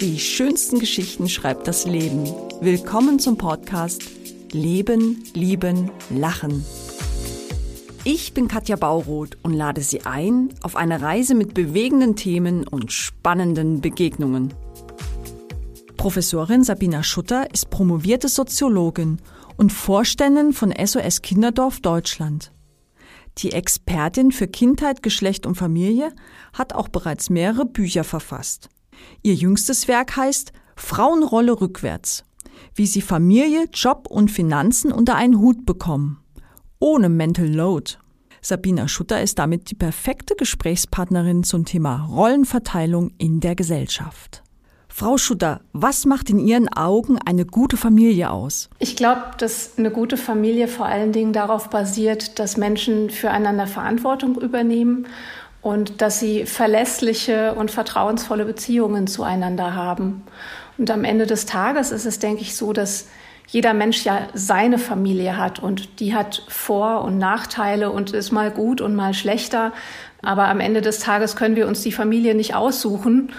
Die schönsten Geschichten schreibt das Leben. Willkommen zum Podcast Leben, Lieben, Lachen. Ich bin Katja Bauroth und lade Sie ein auf eine Reise mit bewegenden Themen und spannenden Begegnungen. Professorin Sabina Schutter ist promovierte Soziologin und Vorständin von SOS Kinderdorf Deutschland. Die Expertin für Kindheit, Geschlecht und Familie hat auch bereits mehrere Bücher verfasst. Ihr jüngstes Werk heißt Frauenrolle rückwärts, wie sie Familie, Job und Finanzen unter einen Hut bekommen. Ohne Mental Load. Sabina Schutter ist damit die perfekte Gesprächspartnerin zum Thema Rollenverteilung in der Gesellschaft. Frau Schutter, was macht in Ihren Augen eine gute Familie aus? Ich glaube, dass eine gute Familie vor allen Dingen darauf basiert, dass Menschen füreinander Verantwortung übernehmen und dass sie verlässliche und vertrauensvolle Beziehungen zueinander haben. Und am Ende des Tages ist es, denke ich, so, dass jeder Mensch ja seine Familie hat und die hat Vor- und Nachteile und ist mal gut und mal schlechter. Aber am Ende des Tages können wir uns die Familie nicht aussuchen.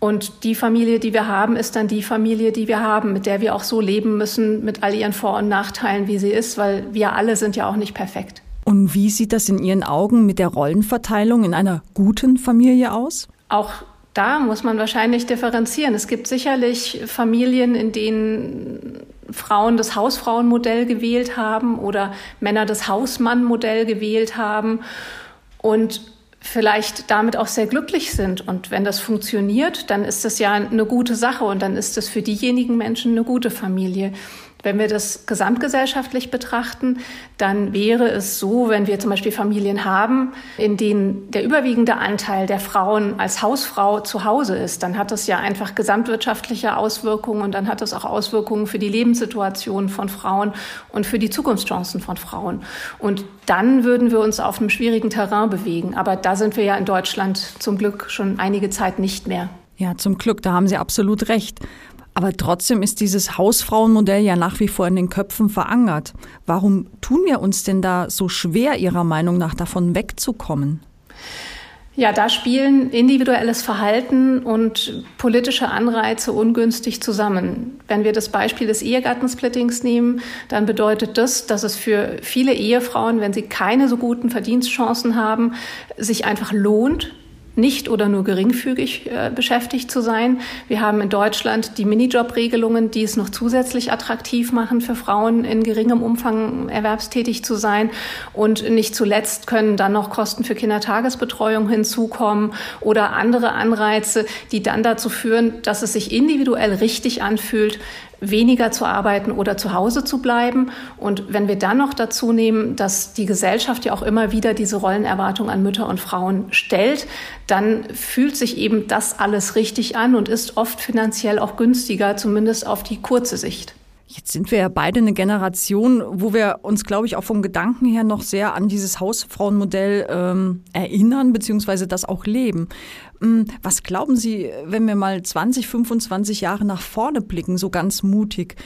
Und die Familie, die wir haben, ist dann die Familie, die wir haben, mit der wir auch so leben müssen, mit all ihren Vor- und Nachteilen, wie sie ist, weil wir alle sind ja auch nicht perfekt. Und wie sieht das in Ihren Augen mit der Rollenverteilung in einer guten Familie aus? Auch da muss man wahrscheinlich differenzieren. Es gibt sicherlich Familien, in denen Frauen das Hausfrauenmodell gewählt haben oder Männer das Hausmannmodell gewählt haben und vielleicht damit auch sehr glücklich sind. Und wenn das funktioniert, dann ist das ja eine gute Sache und dann ist es für diejenigen Menschen eine gute Familie. Wenn wir das gesamtgesellschaftlich betrachten, dann wäre es so, wenn wir zum Beispiel Familien haben, in denen der überwiegende Anteil der Frauen als Hausfrau zu Hause ist, dann hat das ja einfach gesamtwirtschaftliche Auswirkungen und dann hat das auch Auswirkungen für die Lebenssituation von Frauen und für die Zukunftschancen von Frauen. Und dann würden wir uns auf einem schwierigen Terrain bewegen. Aber da sind wir ja in Deutschland zum Glück schon einige Zeit nicht mehr. Ja, zum Glück, da haben Sie absolut recht. Aber trotzdem ist dieses Hausfrauenmodell ja nach wie vor in den Köpfen verankert. Warum tun wir uns denn da so schwer, Ihrer Meinung nach, davon wegzukommen? Ja, da spielen individuelles Verhalten und politische Anreize ungünstig zusammen. Wenn wir das Beispiel des Ehegattensplittings nehmen, dann bedeutet das, dass es für viele Ehefrauen, wenn sie keine so guten Verdienstchancen haben, sich einfach lohnt, nicht oder nur geringfügig äh, beschäftigt zu sein. Wir haben in Deutschland die Minijob-Regelungen, die es noch zusätzlich attraktiv machen, für Frauen in geringem Umfang erwerbstätig zu sein. Und nicht zuletzt können dann noch Kosten für Kindertagesbetreuung hinzukommen oder andere Anreize, die dann dazu führen, dass es sich individuell richtig anfühlt, weniger zu arbeiten oder zu Hause zu bleiben. Und wenn wir dann noch dazu nehmen, dass die Gesellschaft ja auch immer wieder diese Rollenerwartung an Mütter und Frauen stellt, dann fühlt sich eben das alles richtig an und ist oft finanziell auch günstiger, zumindest auf die kurze Sicht. Jetzt sind wir ja beide eine Generation, wo wir uns, glaube ich, auch vom Gedanken her noch sehr an dieses Hausfrauenmodell ähm, erinnern, beziehungsweise das auch leben. Hm, was glauben Sie, wenn wir mal 20, 25 Jahre nach vorne blicken, so ganz mutig,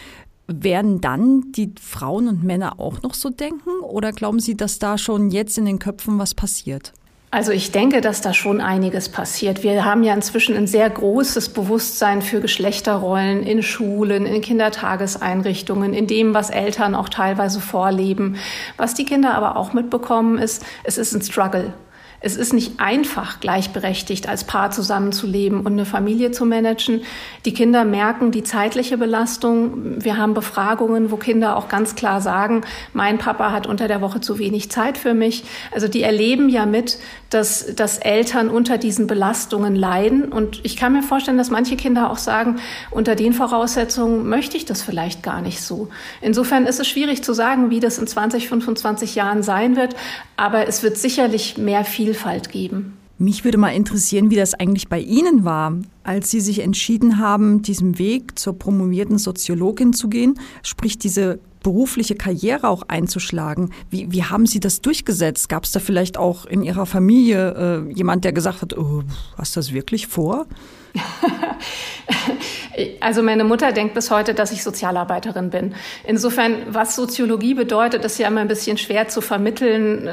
werden dann die Frauen und Männer auch noch so denken? Oder glauben Sie, dass da schon jetzt in den Köpfen was passiert? Also ich denke, dass da schon einiges passiert. Wir haben ja inzwischen ein sehr großes Bewusstsein für Geschlechterrollen in Schulen, in Kindertageseinrichtungen, in dem, was Eltern auch teilweise vorleben. Was die Kinder aber auch mitbekommen ist, es ist ein Struggle. Es ist nicht einfach, gleichberechtigt als Paar zusammenzuleben und eine Familie zu managen. Die Kinder merken die zeitliche Belastung. Wir haben Befragungen, wo Kinder auch ganz klar sagen, mein Papa hat unter der Woche zu wenig Zeit für mich. Also die erleben ja mit, dass, dass Eltern unter diesen Belastungen leiden. Und ich kann mir vorstellen, dass manche Kinder auch sagen, unter den Voraussetzungen möchte ich das vielleicht gar nicht so. Insofern ist es schwierig zu sagen, wie das in 20, 25 Jahren sein wird. Aber es wird sicherlich mehr Vielfalt geben. Mich würde mal interessieren, wie das eigentlich bei Ihnen war, als Sie sich entschieden haben, diesen Weg zur promovierten Soziologin zu gehen, sprich diese berufliche Karriere auch einzuschlagen. Wie, wie haben Sie das durchgesetzt? Gab es da vielleicht auch in Ihrer Familie äh, jemand, der gesagt hat, oh, hast du das wirklich vor? Also meine Mutter denkt bis heute, dass ich Sozialarbeiterin bin. Insofern, was Soziologie bedeutet, ist ja immer ein bisschen schwer zu vermitteln.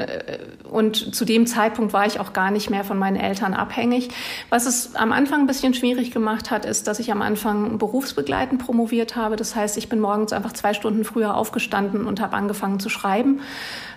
Und zu dem Zeitpunkt war ich auch gar nicht mehr von meinen Eltern abhängig. Was es am Anfang ein bisschen schwierig schwierig gemacht hat, ist, dass ich am Anfang berufsbegleitend promoviert habe. Das heißt, ich bin morgens einfach zwei Stunden früher aufgestanden und habe angefangen zu schreiben.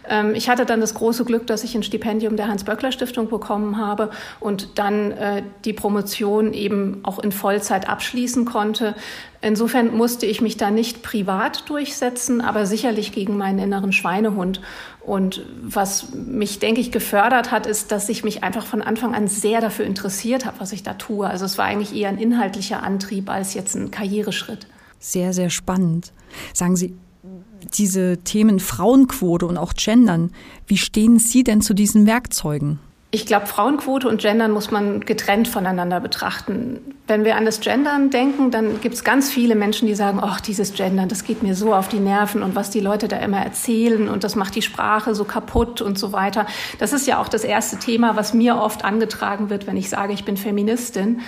Ähm, ich hatte dann das große Glück, dass ich ein Stipendium der Hans-Böckler-Stiftung bekommen habe und dann äh, die Promotion eben auch in Vollzeit abschließen konnte. Insofern musste ich mich da nicht privat durchsetzen, aber sicherlich gegen meinen inneren Schweinehund. Und was mich, denke ich, gefördert hat, ist, dass ich mich einfach von Anfang an sehr dafür interessiert habe, was ich da tue. Also es war eigentlich eher ein inhaltlicher Antrieb als jetzt ein Karriereschritt. Sehr, sehr spannend. Sagen Sie, diese Themen Frauenquote und auch Gendern, wie stehen Sie denn zu diesen Werkzeugen? Ich glaube, Frauenquote und Gendern muss man getrennt voneinander betrachten. Wenn wir an das Gendern denken, dann gibt es ganz viele Menschen, die sagen, ach, dieses Gendern, das geht mir so auf die Nerven und was die Leute da immer erzählen und das macht die Sprache so kaputt und so weiter. Das ist ja auch das erste Thema, was mir oft angetragen wird, wenn ich sage, ich bin Feministin.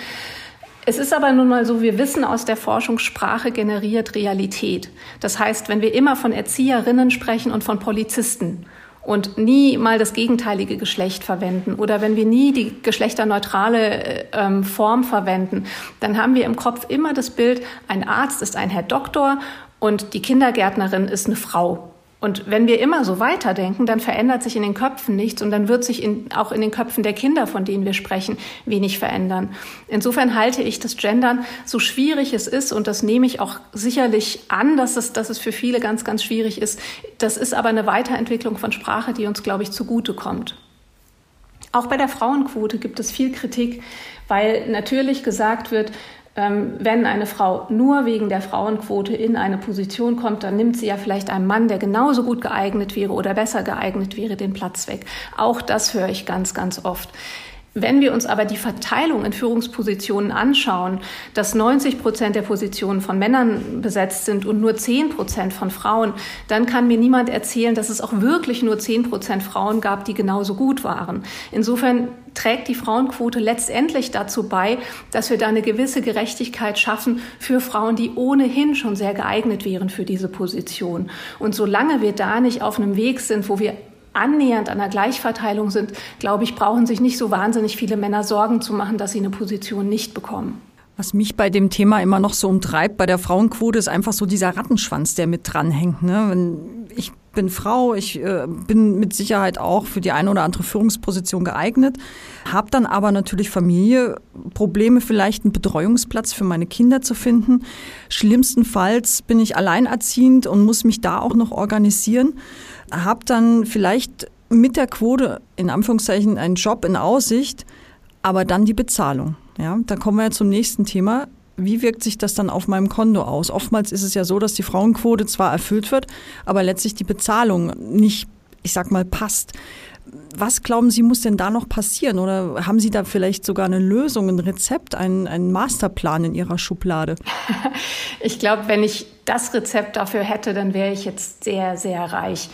Es ist aber nun mal so, wir wissen aus der Forschung, Sprache generiert Realität. Das heißt, wenn wir immer von Erzieherinnen sprechen und von Polizisten und nie mal das gegenteilige Geschlecht verwenden oder wenn wir nie die geschlechterneutrale ähm, Form verwenden, dann haben wir im Kopf immer das Bild, ein Arzt ist ein Herr Doktor und die Kindergärtnerin ist eine Frau. Und wenn wir immer so weiterdenken, dann verändert sich in den Köpfen nichts und dann wird sich in, auch in den Köpfen der Kinder, von denen wir sprechen, wenig verändern. Insofern halte ich das Gendern, so schwierig es ist, und das nehme ich auch sicherlich an, dass es, dass es für viele ganz, ganz schwierig ist. Das ist aber eine Weiterentwicklung von Sprache, die uns, glaube ich, zugutekommt. Auch bei der Frauenquote gibt es viel Kritik, weil natürlich gesagt wird, wenn eine Frau nur wegen der Frauenquote in eine Position kommt, dann nimmt sie ja vielleicht einem Mann, der genauso gut geeignet wäre oder besser geeignet wäre, den Platz weg. Auch das höre ich ganz, ganz oft. Wenn wir uns aber die Verteilung in Führungspositionen anschauen, dass 90 Prozent der Positionen von Männern besetzt sind und nur 10 Prozent von Frauen, dann kann mir niemand erzählen, dass es auch wirklich nur 10 Prozent Frauen gab, die genauso gut waren. Insofern trägt die Frauenquote letztendlich dazu bei, dass wir da eine gewisse Gerechtigkeit schaffen für Frauen, die ohnehin schon sehr geeignet wären für diese Position. Und solange wir da nicht auf einem Weg sind, wo wir annähernd an der Gleichverteilung sind, glaube ich, brauchen sich nicht so wahnsinnig viele Männer Sorgen zu machen, dass sie eine Position nicht bekommen. Was mich bei dem Thema immer noch so umtreibt, bei der Frauenquote, ist einfach so dieser Rattenschwanz, der mit dranhängt. Ne? Ich bin Frau, ich äh, bin mit Sicherheit auch für die eine oder andere Führungsposition geeignet, habe dann aber natürlich Familie, Probleme vielleicht einen Betreuungsplatz für meine Kinder zu finden. Schlimmstenfalls bin ich alleinerziehend und muss mich da auch noch organisieren habe dann vielleicht mit der Quote in Anführungszeichen einen Job in Aussicht, aber dann die Bezahlung. Ja, da kommen wir ja zum nächsten Thema. Wie wirkt sich das dann auf meinem Konto aus? Oftmals ist es ja so, dass die Frauenquote zwar erfüllt wird, aber letztlich die Bezahlung nicht, ich sag mal, passt. Was glauben Sie, muss denn da noch passieren? Oder haben Sie da vielleicht sogar eine Lösung, ein Rezept, einen, einen Masterplan in Ihrer Schublade? Ich glaube, wenn ich das Rezept dafür hätte, dann wäre ich jetzt sehr, sehr reich.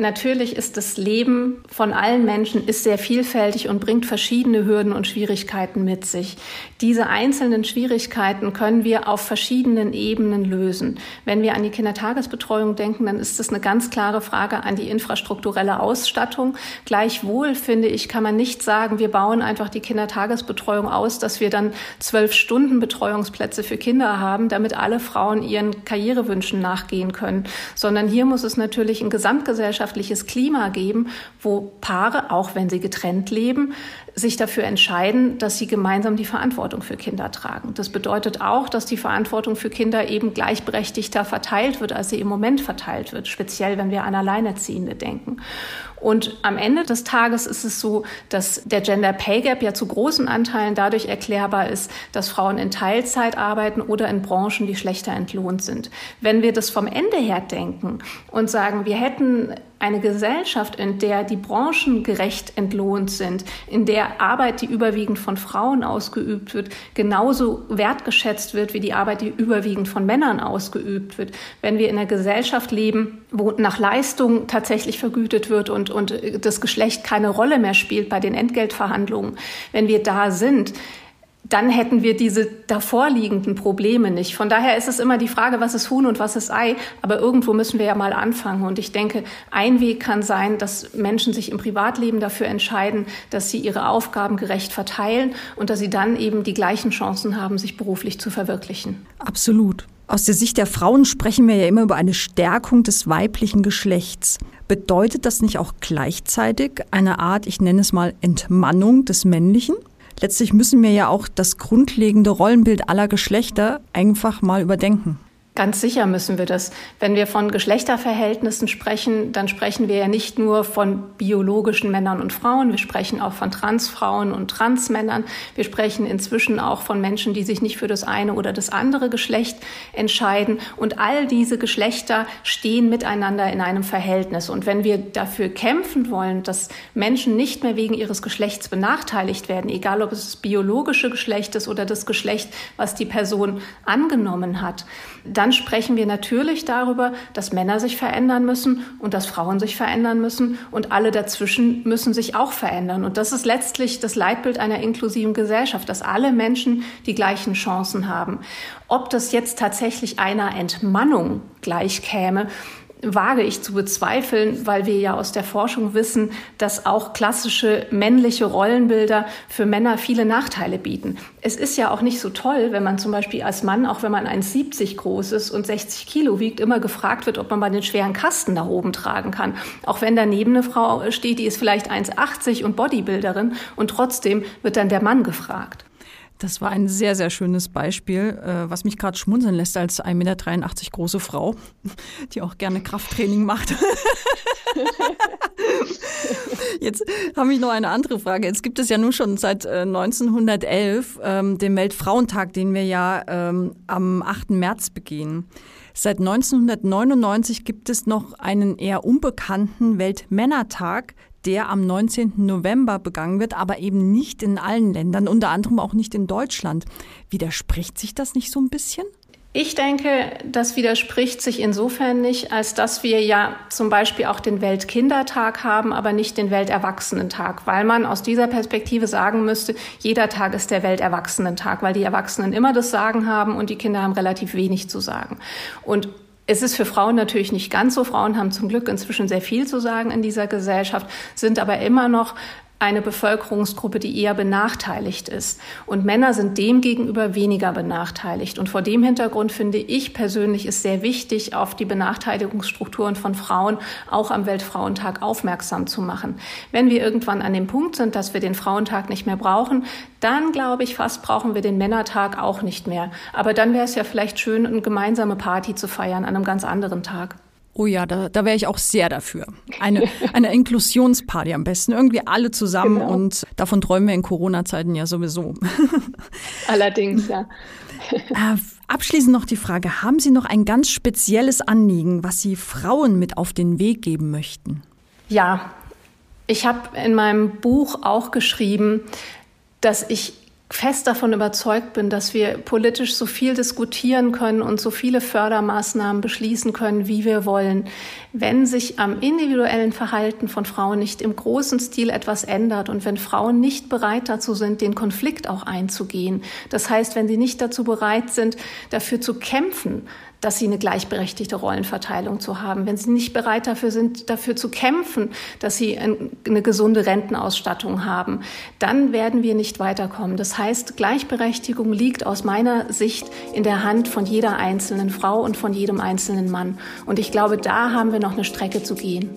Natürlich ist das Leben von allen Menschen ist sehr vielfältig und bringt verschiedene Hürden und Schwierigkeiten mit sich. Diese einzelnen Schwierigkeiten können wir auf verschiedenen Ebenen lösen. Wenn wir an die Kindertagesbetreuung denken, dann ist das eine ganz klare Frage an die infrastrukturelle Ausstattung. Gleichwohl finde ich, kann man nicht sagen, wir bauen einfach die Kindertagesbetreuung aus, dass wir dann zwölf Stunden Betreuungsplätze für Kinder haben, damit alle Frauen ihren Karrierewünschen nachgehen können, sondern hier muss es natürlich ein gesamtgesellschaftliches gesellschaftliches Klima geben, wo Paare, auch wenn sie getrennt leben, sich dafür entscheiden, dass sie gemeinsam die Verantwortung für Kinder tragen. Das bedeutet auch, dass die Verantwortung für Kinder eben gleichberechtigter verteilt wird, als sie im Moment verteilt wird, speziell wenn wir an Alleinerziehende denken. Und am Ende des Tages ist es so, dass der Gender Pay Gap ja zu großen Anteilen dadurch erklärbar ist, dass Frauen in Teilzeit arbeiten oder in Branchen, die schlechter entlohnt sind. Wenn wir das vom Ende her denken und sagen, wir hätten eine Gesellschaft, in der die Branchen gerecht entlohnt sind, in der Arbeit, die überwiegend von Frauen ausgeübt wird, genauso wertgeschätzt wird wie die Arbeit, die überwiegend von Männern ausgeübt wird. Wenn wir in einer Gesellschaft leben, wo nach Leistung tatsächlich vergütet wird und, und das Geschlecht keine Rolle mehr spielt bei den Entgeltverhandlungen, wenn wir da sind, dann hätten wir diese davorliegenden Probleme nicht. Von daher ist es immer die Frage, was ist Huhn und was ist Ei. Aber irgendwo müssen wir ja mal anfangen. Und ich denke, ein Weg kann sein, dass Menschen sich im Privatleben dafür entscheiden, dass sie ihre Aufgaben gerecht verteilen und dass sie dann eben die gleichen Chancen haben, sich beruflich zu verwirklichen. Absolut. Aus der Sicht der Frauen sprechen wir ja immer über eine Stärkung des weiblichen Geschlechts. Bedeutet das nicht auch gleichzeitig eine Art, ich nenne es mal, Entmannung des Männlichen? Letztlich müssen wir ja auch das grundlegende Rollenbild aller Geschlechter einfach mal überdenken. Ganz sicher müssen wir das. Wenn wir von Geschlechterverhältnissen sprechen, dann sprechen wir ja nicht nur von biologischen Männern und Frauen, wir sprechen auch von Transfrauen und Transmännern. Wir sprechen inzwischen auch von Menschen, die sich nicht für das eine oder das andere Geschlecht entscheiden. Und all diese Geschlechter stehen miteinander in einem Verhältnis. Und wenn wir dafür kämpfen wollen, dass Menschen nicht mehr wegen ihres Geschlechts benachteiligt werden, egal ob es das biologische Geschlecht ist oder das Geschlecht, was die Person angenommen hat, dann sprechen wir natürlich darüber, dass Männer sich verändern müssen und dass Frauen sich verändern müssen und alle dazwischen müssen sich auch verändern. Und das ist letztlich das Leitbild einer inklusiven Gesellschaft, dass alle Menschen die gleichen Chancen haben. Ob das jetzt tatsächlich einer Entmannung gleichkäme, wage ich zu bezweifeln, weil wir ja aus der Forschung wissen, dass auch klassische männliche Rollenbilder für Männer viele Nachteile bieten. Es ist ja auch nicht so toll, wenn man zum Beispiel als Mann, auch wenn man 1,70 groß ist und 60 Kilo wiegt, immer gefragt wird, ob man mal den schweren Kasten da oben tragen kann. Auch wenn daneben eine Frau steht, die ist vielleicht 1,80 und Bodybuilderin und trotzdem wird dann der Mann gefragt. Das war ein sehr, sehr schönes Beispiel, äh, was mich gerade schmunzeln lässt als 1,83 Meter große Frau, die auch gerne Krafttraining macht. Jetzt habe ich noch eine andere Frage. Jetzt gibt es ja nun schon seit 1911 äh, ähm, den Weltfrauentag, den wir ja ähm, am 8. März begehen. Seit 1999 gibt es noch einen eher unbekannten Weltmännertag, der am 19. November begangen wird, aber eben nicht in allen Ländern, unter anderem auch nicht in Deutschland. Widerspricht sich das nicht so ein bisschen? Ich denke, das widerspricht sich insofern nicht, als dass wir ja zum Beispiel auch den Weltkindertag haben, aber nicht den Welterwachsenentag, weil man aus dieser Perspektive sagen müsste, jeder Tag ist der Welterwachsenentag, weil die Erwachsenen immer das Sagen haben und die Kinder haben relativ wenig zu sagen. Und es ist für Frauen natürlich nicht ganz so. Frauen haben zum Glück inzwischen sehr viel zu sagen in dieser Gesellschaft, sind aber immer noch eine Bevölkerungsgruppe, die eher benachteiligt ist. Und Männer sind demgegenüber weniger benachteiligt. Und vor dem Hintergrund finde ich persönlich ist sehr wichtig, auf die Benachteiligungsstrukturen von Frauen auch am Weltfrauentag aufmerksam zu machen. Wenn wir irgendwann an dem Punkt sind, dass wir den Frauentag nicht mehr brauchen, dann glaube ich fast brauchen wir den Männertag auch nicht mehr. Aber dann wäre es ja vielleicht schön, eine gemeinsame Party zu feiern an einem ganz anderen Tag. Oh ja, da, da wäre ich auch sehr dafür. Eine, eine Inklusionsparty am besten. Irgendwie alle zusammen genau. und davon träumen wir in Corona-Zeiten ja sowieso. Allerdings, ja. Äh, abschließend noch die Frage, haben Sie noch ein ganz spezielles Anliegen, was Sie Frauen mit auf den Weg geben möchten? Ja, ich habe in meinem Buch auch geschrieben, dass ich fest davon überzeugt bin, dass wir politisch so viel diskutieren können und so viele Fördermaßnahmen beschließen können, wie wir wollen. Wenn sich am individuellen Verhalten von Frauen nicht im großen Stil etwas ändert und wenn Frauen nicht bereit dazu sind, den Konflikt auch einzugehen, das heißt, wenn sie nicht dazu bereit sind, dafür zu kämpfen, dass sie eine gleichberechtigte Rollenverteilung zu haben, wenn sie nicht bereit dafür sind, dafür zu kämpfen, dass sie eine gesunde Rentenausstattung haben, dann werden wir nicht weiterkommen. Das heißt, Gleichberechtigung liegt aus meiner Sicht in der Hand von jeder einzelnen Frau und von jedem einzelnen Mann. Und ich glaube, da haben wir noch eine Strecke zu gehen.